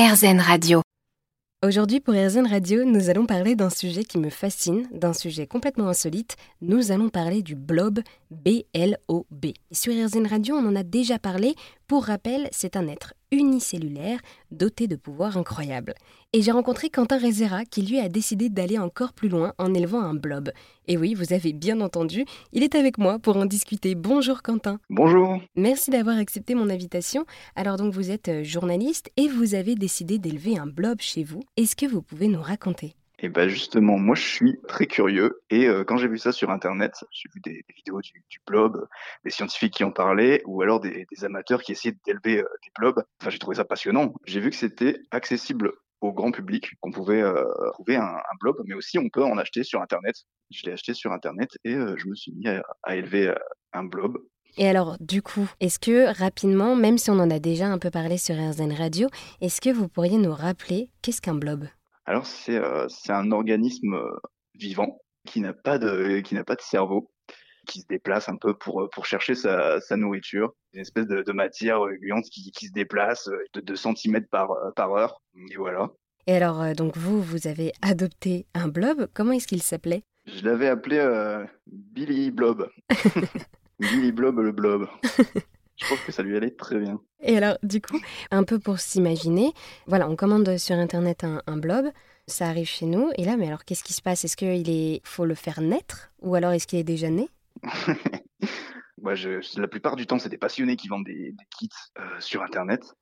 RZN Radio. Aujourd'hui pour RZN Radio, nous allons parler d'un sujet qui me fascine, d'un sujet complètement insolite. Nous allons parler du blob B-L-O-B. Sur RZN Radio, on en a déjà parlé. Pour rappel, c'est un être unicellulaire doté de pouvoirs incroyables. Et j'ai rencontré Quentin Rezera qui lui a décidé d'aller encore plus loin en élevant un blob. Et oui, vous avez bien entendu, il est avec moi pour en discuter. Bonjour Quentin. Bonjour. Merci d'avoir accepté mon invitation. Alors donc vous êtes euh, journaliste et vous avez décidé d'élever un blob chez vous. Est-ce que vous pouvez nous raconter? Et bah justement, moi je suis très curieux et euh, quand j'ai vu ça sur internet, j'ai vu des, vidéos du, blob, des scientifiques qui en parlaient ou alors des, amateurs qui essayaient d'élever euh, des blobs. Enfin, j'ai trouvé ça passionnant. J'ai vu que c'était accessible au grand public, qu'on pouvait euh, trouver un, un, blob, mais aussi on peut en acheter sur internet. Je l'ai acheté sur internet et je me suis mis à, à élever un blob. Et alors, du coup, est-ce que rapidement, même si on en a déjà un peu parlé sur RZN Radio, est-ce que vous pourriez nous rappeler qu'est-ce qu'un blob? Alors c'est euh, c'est un organisme euh, vivant qui n'a pas de qui n'a pas de cerveau, qui se déplace un peu pour pour chercher sa, sa nourriture, une espèce de, de matière gluante qui, qui se déplace de 2 cm par par heure. Et voilà. Et alors euh, donc vous vous avez adopté un blob. Comment est-ce qu'il s'appelait? Je l'avais appelé euh, Billy Blob. Billy Blob le blob. Je pense que ça lui allait très bien. Et alors, du coup, un peu pour s'imaginer, voilà, on commande sur Internet un, un, blob, ça arrive chez nous, et là, mais alors, qu'est-ce qui se passe? Est-ce qu'il est... faut le faire naître? Ou alors, est-ce qu'il est déjà né? Moi, je, la plupart du temps, c'est des passionnés qui vendent des, des kits euh, sur Internet.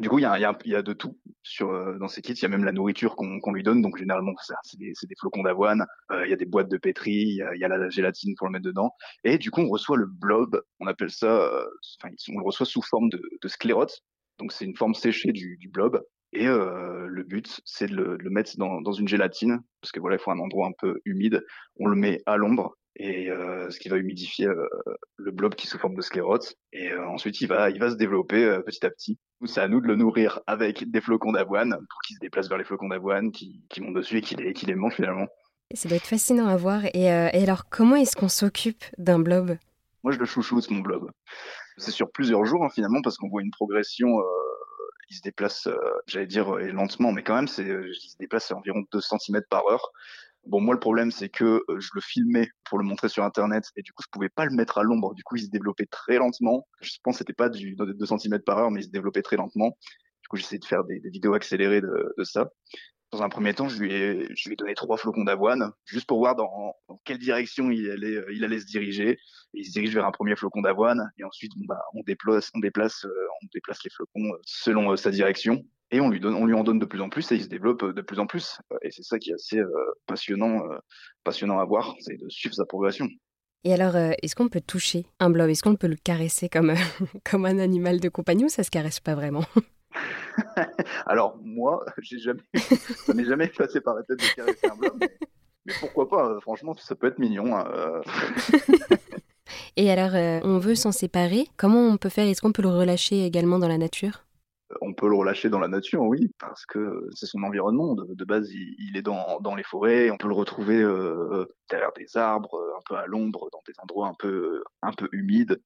Du coup, il y a, y, a, y a, de tout sur euh, dans ces kits. Il y a même la nourriture qu'on qu lui donne. Donc généralement, c'est des, des, flocons d'avoine. Euh, il y a des boîtes de pétri. Il y, y a, la gélatine pour le mettre dedans. Et du coup, on reçoit le blob. On appelle ça. Euh, enfin, on le reçoit sous forme de, de sclérote. Donc c'est une forme séchée du, du blob. Et euh, le but, c'est de, de le, mettre dans, dans une gélatine, parce que voilà, il faut un endroit un peu humide. On le met à l'ombre et euh, ce qui va humidifier euh, le blob qui est sous forme de sclérote. Et euh, ensuite, il va, il va se développer euh, petit à petit. C'est à nous de le nourrir avec des flocons d'avoine pour qu'il se déplace vers les flocons d'avoine, qui, qui montent dessus et qui les, qui les mange finalement. Ça doit être fascinant à voir. Et, euh, et alors, comment est-ce qu'on s'occupe d'un blob? Moi, je le chouchoute, mon blob. C'est sur plusieurs jours, hein, finalement, parce qu'on voit une progression il se déplace, euh, j'allais dire euh, lentement, mais quand même, c'est, il se déplace à environ 2 cm par heure. Bon, moi, le problème, c'est que je le filmais pour le montrer sur Internet et du coup, je pouvais pas le mettre à l'ombre. Du coup, il se développait très lentement. Je pense que c'était pas du 2 cm par heure, mais il se développait très lentement. Du coup, j'essayais de faire des, des vidéos accélérées de, de, ça. Dans un premier temps, je lui ai, je lui ai donné trois flocons d'avoine, juste pour voir dans, dans, quelle direction il allait, il allait se diriger. Et il se dirige vers un premier flocon d'avoine, et ensuite, bah, on déplace, on déplace, euh, on déplace les flocons selon euh, sa direction, et on lui donne, on lui en donne de plus en plus, et il se développe de plus en plus. Et c'est ça qui est assez euh, passionnant, passionnant à voir, c'est de suivre sa progression. Et alors, est-ce qu'on peut toucher un blob? Est-ce qu'on peut le caresser comme, comme un animal de compagnie ou ça se caresse pas vraiment? Alors moi, j'ai jamais, ça m'est jamais passé par la tête de caresser un blob, mais, mais, pourquoi pas? Franchement, ça peut être mignon. Euh... Et alors, euh, on veut s'en séparer. Comment on peut faire? Est-ce qu'on peut le relâcher également dans la nature? On peut le relâcher dans la nature, oui, parce que c'est son environnement. De, base, il, est dans, dans les forêts. On peut le retrouver euh, derrière des arbres, un peu à l'ombre, dans des endroits un peu, un peu humides.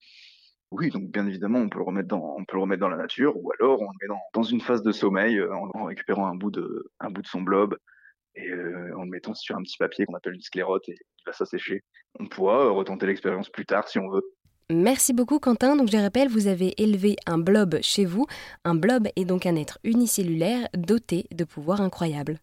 Oui, donc bien évidemment, on peut le remettre dans, on peut le remettre dans la nature, ou alors on le met dans, dans une phase de sommeil euh, en, en, récupérant un bout de, un bout de son blob et euh, en le mettant sur un petit papier qu'on appelle une sclérote et il va s'assécher. On pourra euh, retenter l'expérience plus tard si on veut. Merci beaucoup Quentin. Donc je rappelle, vous avez élevé un blob chez vous. Un blob est donc un être unicellulaire doté de pouvoirs incroyables.